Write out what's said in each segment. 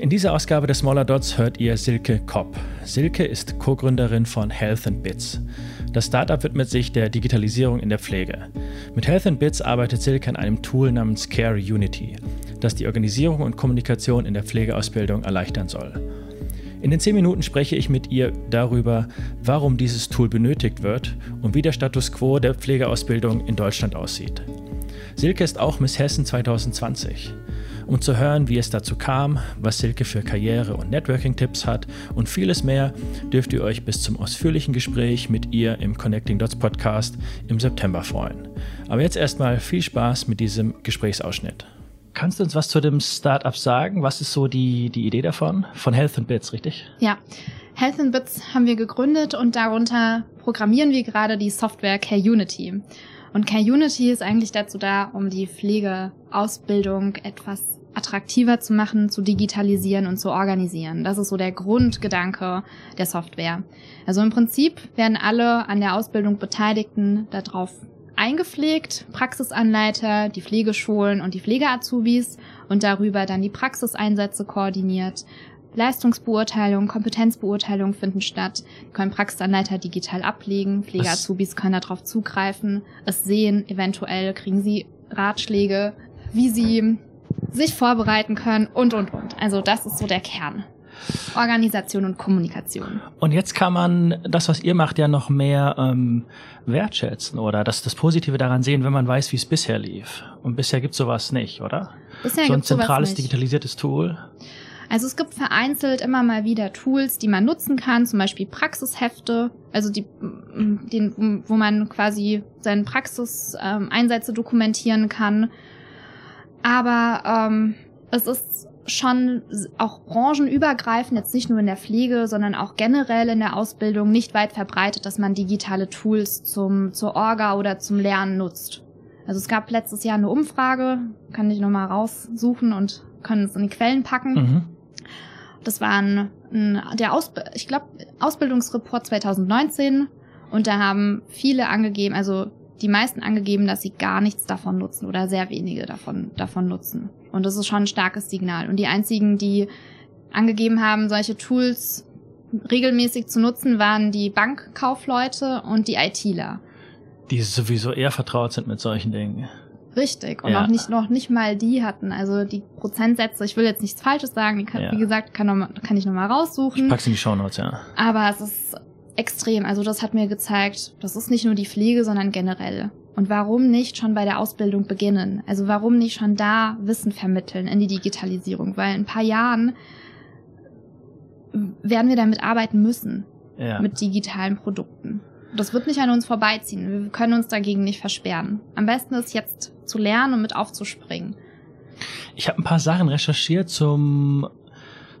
In dieser Ausgabe des Smaller Dots hört ihr Silke Kopp. Silke ist Co-Gründerin von Health and Bits. Das Startup widmet sich der Digitalisierung in der Pflege. Mit Health and Bits arbeitet Silke an einem Tool namens Care Unity, das die Organisierung und Kommunikation in der Pflegeausbildung erleichtern soll. In den 10 Minuten spreche ich mit ihr darüber, warum dieses Tool benötigt wird und wie der Status quo der Pflegeausbildung in Deutschland aussieht. Silke ist auch Miss Hessen 2020. Um zu hören, wie es dazu kam, was Silke für Karriere- und Networking-Tipps hat und vieles mehr, dürft ihr euch bis zum ausführlichen Gespräch mit ihr im Connecting Dots Podcast im September freuen. Aber jetzt erstmal viel Spaß mit diesem Gesprächsausschnitt. Kannst du uns was zu dem Startup sagen? Was ist so die, die Idee davon? Von Health and Bits, richtig? Ja. Health and Bits haben wir gegründet und darunter programmieren wir gerade die Software Care Unity. Und Care Unity ist eigentlich dazu da, um die Pflegeausbildung etwas attraktiver zu machen, zu digitalisieren und zu organisieren. Das ist so der Grundgedanke der Software. Also im Prinzip werden alle an der Ausbildung Beteiligten darauf eingepflegt, Praxisanleiter, die Pflegeschulen und die Pflegeazubis und darüber dann die Praxiseinsätze koordiniert. Leistungsbeurteilung, Kompetenzbeurteilung finden statt, können Praxisanleiter digital ablegen, Pflegeazubis können darauf zugreifen, es sehen, eventuell kriegen sie Ratschläge, wie sie sich vorbereiten können und, und, und. Also das ist so der Kern. Organisation und Kommunikation. Und jetzt kann man das, was ihr macht, ja noch mehr ähm, wertschätzen oder das, das Positive daran sehen, wenn man weiß, wie es bisher lief. Und bisher gibt sowas nicht, oder? Bisher so ein zentrales digitalisiertes Tool. Also es gibt vereinzelt immer mal wieder Tools, die man nutzen kann, zum Beispiel Praxishefte, also die, den, wo man quasi seine Praxiseinsätze ähm, dokumentieren kann aber ähm, es ist schon auch branchenübergreifend, jetzt nicht nur in der Pflege, sondern auch generell in der Ausbildung nicht weit verbreitet, dass man digitale Tools zum, zur Orga oder zum Lernen nutzt. Also es gab letztes Jahr eine Umfrage, kann ich nochmal raussuchen und können es in die Quellen packen. Mhm. Das war ein, ein der Ausb ich glaube, Ausbildungsreport 2019 und da haben viele angegeben, also die meisten angegeben, dass sie gar nichts davon nutzen oder sehr wenige davon, davon nutzen. Und das ist schon ein starkes Signal. Und die einzigen, die angegeben haben, solche Tools regelmäßig zu nutzen, waren die Bankkaufleute und die ITler. Die sowieso eher vertraut sind mit solchen Dingen. Richtig. Und ja. auch nicht, noch nicht mal die hatten. Also die Prozentsätze, ich will jetzt nichts Falsches sagen, kann, ja. wie gesagt, kann, noch mal, kann ich nochmal raussuchen. Ich pack's in die Show Notes, ja. Aber es ist extrem. Also das hat mir gezeigt, das ist nicht nur die Pflege, sondern generell. Und warum nicht schon bei der Ausbildung beginnen? Also warum nicht schon da Wissen vermitteln in die Digitalisierung? Weil in ein paar Jahren werden wir damit arbeiten müssen. Ja. Mit digitalen Produkten. Das wird nicht an uns vorbeiziehen. Wir können uns dagegen nicht versperren. Am besten ist jetzt zu lernen und mit aufzuspringen. Ich habe ein paar Sachen recherchiert zum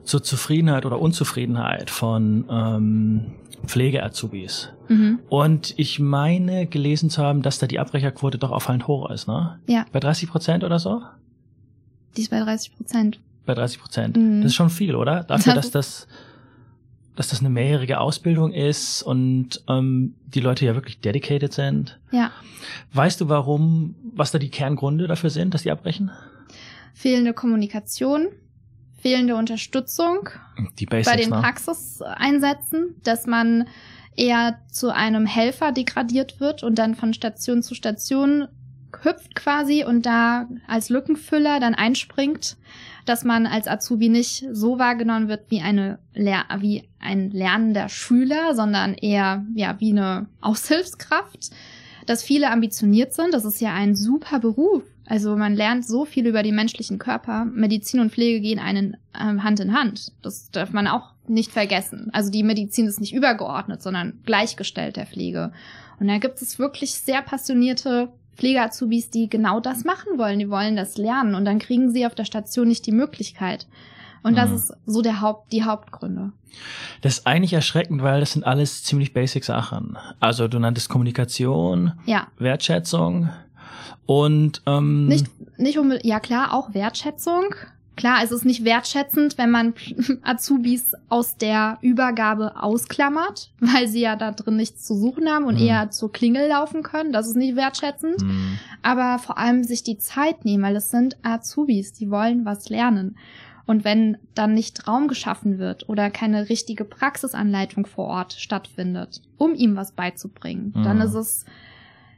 zur Zufriedenheit oder Unzufriedenheit von ähm, Pflegeazubis. Mhm. Und ich meine gelesen zu haben, dass da die Abbrecherquote doch auffallend hoch ist, ne? Ja. Bei 30 Prozent oder so? Die ist bei 30 Prozent. Bei 30 Prozent. Mhm. Das ist schon viel, oder? Dafür, das dass das dass das eine mehrjährige Ausbildung ist und ähm, die Leute ja wirklich dedicated sind. Ja. Weißt du, warum, was da die Kerngründe dafür sind, dass die abbrechen? Fehlende Kommunikation, fehlende Unterstützung Die Basics, bei den ne? Praxiseinsätzen, dass man eher zu einem Helfer degradiert wird und dann von Station zu Station hüpft quasi und da als Lückenfüller dann einspringt, dass man als Azubi nicht so wahrgenommen wird wie eine Lehr wie ein lernender Schüler, sondern eher ja wie eine Aushilfskraft, dass viele ambitioniert sind, das ist ja ein super Beruf. Also man lernt so viel über den menschlichen Körper. Medizin und Pflege gehen einen ähm, Hand in Hand. Das darf man auch nicht vergessen. Also die Medizin ist nicht übergeordnet, sondern gleichgestellt der Pflege. Und da gibt es wirklich sehr passionierte Pflegeazubis, die genau das machen wollen. Die wollen das lernen und dann kriegen sie auf der Station nicht die Möglichkeit. Und das mhm. ist so der Haupt, die Hauptgründe. Das ist eigentlich erschreckend, weil das sind alles ziemlich basic Sachen. Also du nanntest Kommunikation, ja. Wertschätzung, und ähm, nicht, nicht unbedingt, ja klar, auch Wertschätzung, Klar, es ist nicht wertschätzend, wenn man Azubis aus der Übergabe ausklammert, weil sie ja da drin nichts zu suchen haben und Mhm. eher zur Klingel laufen können. Das ist nicht wertschätzend. Hm. Aber vor allem sich die Zeit nehmen, weil es sind Azubis, die wollen was lernen. Und wenn dann nicht Raum geschaffen wird oder keine richtige Praxisanleitung vor Ort stattfindet, um ihm was beizubringen, Mhm. dann ist es,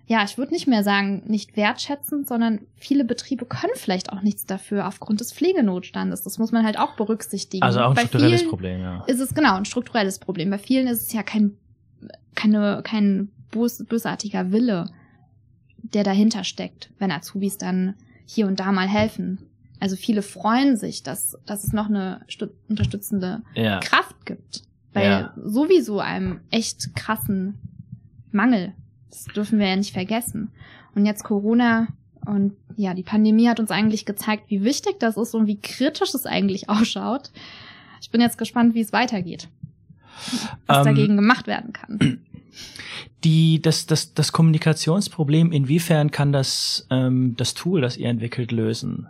ja, ich würde nicht mehr sagen, nicht wertschätzend, sondern viele Betriebe können vielleicht auch nichts dafür aufgrund des Pflegenotstandes. Das muss man halt auch berücksichtigen. Also auch ein Bei strukturelles Problem, ja. Ist es genau ein strukturelles Problem. Bei vielen ist es ja kein, keine, kein bös, bösartiger Wille, der dahinter steckt, wenn Azubis dann hier und da mal helfen. Also viele freuen sich, dass, dass es noch eine unterstützende Ja. Kraft gibt. Bei Ja. sowieso einem echt krassen Mangel. Das dürfen wir ja nicht vergessen. Und jetzt Corona und ja, die Pandemie hat uns eigentlich gezeigt, wie wichtig das ist und wie kritisch es eigentlich ausschaut. Ich bin jetzt gespannt, wie es weitergeht. Was Ähm, dagegen gemacht werden kann. Die, das, das, das Kommunikationsproblem, inwiefern kann das, ähm, das Tool, das ihr entwickelt, lösen?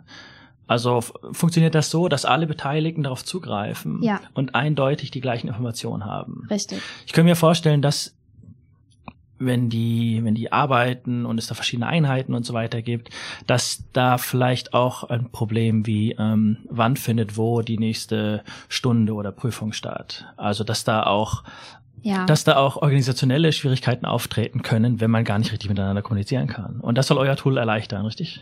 Also funktioniert das so, dass alle Beteiligten darauf zugreifen Ja. und eindeutig die gleichen Informationen haben? Richtig. Ich kann mir vorstellen, dass wenn die, wenn die arbeiten und es da verschiedene Einheiten und so weiter gibt, dass da vielleicht auch ein Problem wie ähm, wann findet wo die nächste Stunde oder Prüfung statt. Also dass da auch Ja. dass da auch organisationelle Schwierigkeiten auftreten können, wenn man gar nicht richtig miteinander kommunizieren kann. Und das soll euer Tool erleichtern, richtig?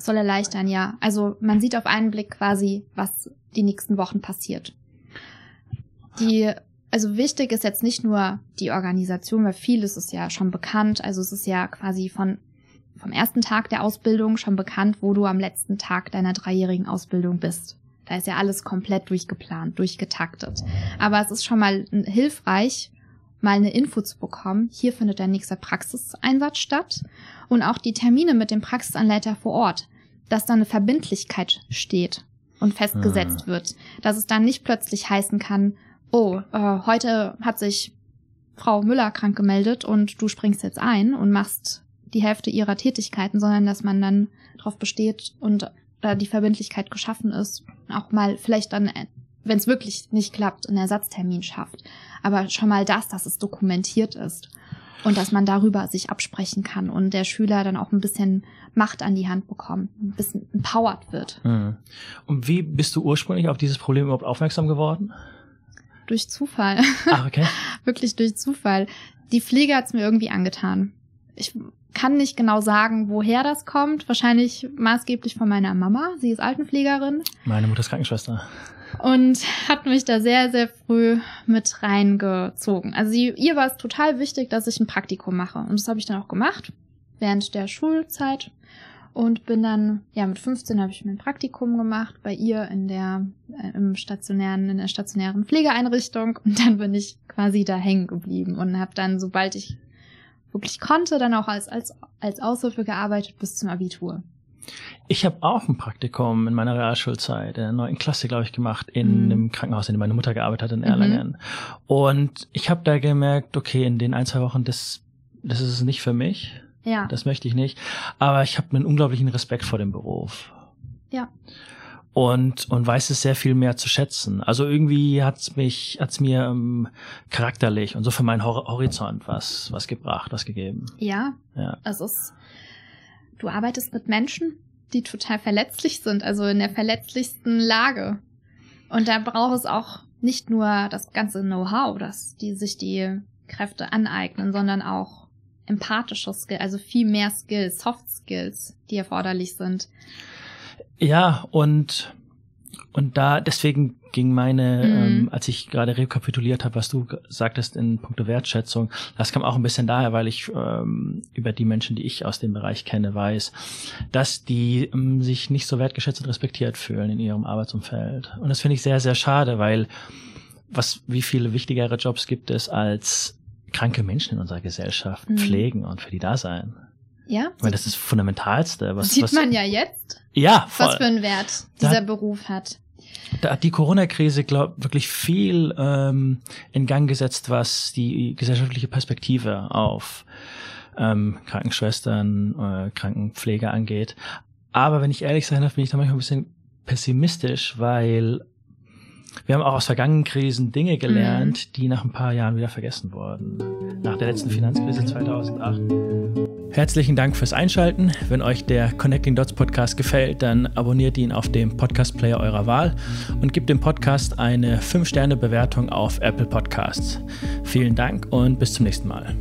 soll erleichtern, ja. Also man sieht auf einen Blick quasi, was die nächsten Wochen passiert. Die, also wichtig ist jetzt nicht nur die Organisation, weil vieles ist ja schon bekannt. Also es ist ja quasi von vom ersten Tag der Ausbildung schon bekannt, wo du am letzten Tag deiner dreijährigen Ausbildung bist. Da ist ja alles komplett durchgeplant, durchgetaktet. Aber es ist schon mal hilfreich, mal eine Info zu bekommen. Hier findet der nächste Praxiseinsatz statt und auch die Termine mit dem Praxisanleiter vor Ort, dass da eine Verbindlichkeit steht und festgesetzt wird, dass es dann nicht plötzlich heißen kann, oh, äh, heute hat sich Frau Müller krank gemeldet und du springst jetzt ein und machst die Hälfte ihrer Tätigkeiten, sondern dass man dann darauf besteht und da die Verbindlichkeit geschaffen ist, auch mal vielleicht dann, wenn es wirklich nicht klappt, einen Ersatztermin schafft. Aber schon mal das, dass es dokumentiert ist und dass man darüber sich absprechen kann und der Schüler dann auch ein bisschen Macht an die Hand bekommt, ein bisschen empowered wird. Mhm. Und wie bist du ursprünglich auf dieses Problem überhaupt aufmerksam geworden? Durch Zufall. Ach, okay. Wirklich durch Zufall. Die Pflege hat's mir irgendwie angetan. Ich kann nicht genau sagen, woher das kommt. Wahrscheinlich maßgeblich von meiner Mama. Sie ist Altenpflegerin Meine Mutter ist Krankenschwester. und hat mich da sehr, sehr früh mit reingezogen. Also sie, ihr war es total wichtig, dass ich ein Praktikum mache. Und das habe ich dann auch gemacht während der Schulzeit und bin dann, ja, mit 15 habe ich mein Praktikum gemacht bei ihr in der, äh, im stationären, in der stationären Pflegeeinrichtung und dann bin ich quasi da hängen geblieben und habe dann, sobald ich wirklich konnte, dann auch als, als, als Aushilfe gearbeitet bis zum Abitur. Ich habe auch ein Praktikum in meiner Realschulzeit, in der neunten Klasse, glaube ich, gemacht, in Mhm. einem Krankenhaus, in dem meine Mutter gearbeitet hat, in Mhm. Erlangen. Und ich habe da gemerkt, okay, in den ein, zwei Wochen, das, das ist es nicht für mich. Ja, Das möchte ich nicht. Aber ich habe einen unglaublichen Respekt vor dem Beruf. ja, Und, und weiß es sehr viel mehr zu schätzen. Also irgendwie hat's mich, hat's mir ähm, charakterlich und so für meinen Hor Horizont was, was gebracht, was gegeben. ja. Ja. Es ist, du arbeitest mit Menschen, die total verletzlich sind, also in der verletzlichsten Lage. Und da braucht es auch nicht nur das ganze Know-how, dass die sich die Kräfte aneignen, sondern auch empathische Skills, also viel mehr Skills, Soft Skills, die erforderlich sind. Ja, und, und da, deswegen ging meine, Mhm. ähm, als ich gerade rekapituliert habe, was du sagtest in puncto Wertschätzung, das kam auch ein bisschen daher, weil ich ähm, über die Menschen, die ich aus dem Bereich kenne, weiß, dass die ähm, sich nicht so wertgeschätzt und respektiert fühlen in ihrem Arbeitsumfeld. Und das finde ich sehr, sehr schade, weil was, wie viele wichtigere Jobs gibt es als kranke Menschen in unserer Gesellschaft Mhm. pflegen und für die da sein? Ja, Ich meine, das ist das Fundamentalste. Was, sieht was, man ja jetzt, ja, voll. was für einen Wert Da- dieser Beruf hat. Da hat die Corona-Krise, glaube wirklich viel ähm, in Gang gesetzt, was die gesellschaftliche Perspektive auf ähm, Krankenschwestern, äh, Krankenpflege angeht. Aber wenn ich ehrlich sein darf, bin ich da manchmal ein bisschen pessimistisch, weil wir haben auch aus vergangenen Krisen Dinge gelernt, mhm. die nach ein paar Jahren wieder vergessen wurden. Nach der letzten Finanzkrise 2008. Herzlichen Dank fürs Einschalten. Wenn euch der Connecting Dots Podcast gefällt, dann abonniert ihn auf dem Podcast Player eurer Wahl und gebt dem Podcast eine 5-Sterne-Bewertung auf Apple Podcasts. Vielen Dank und bis zum nächsten Mal.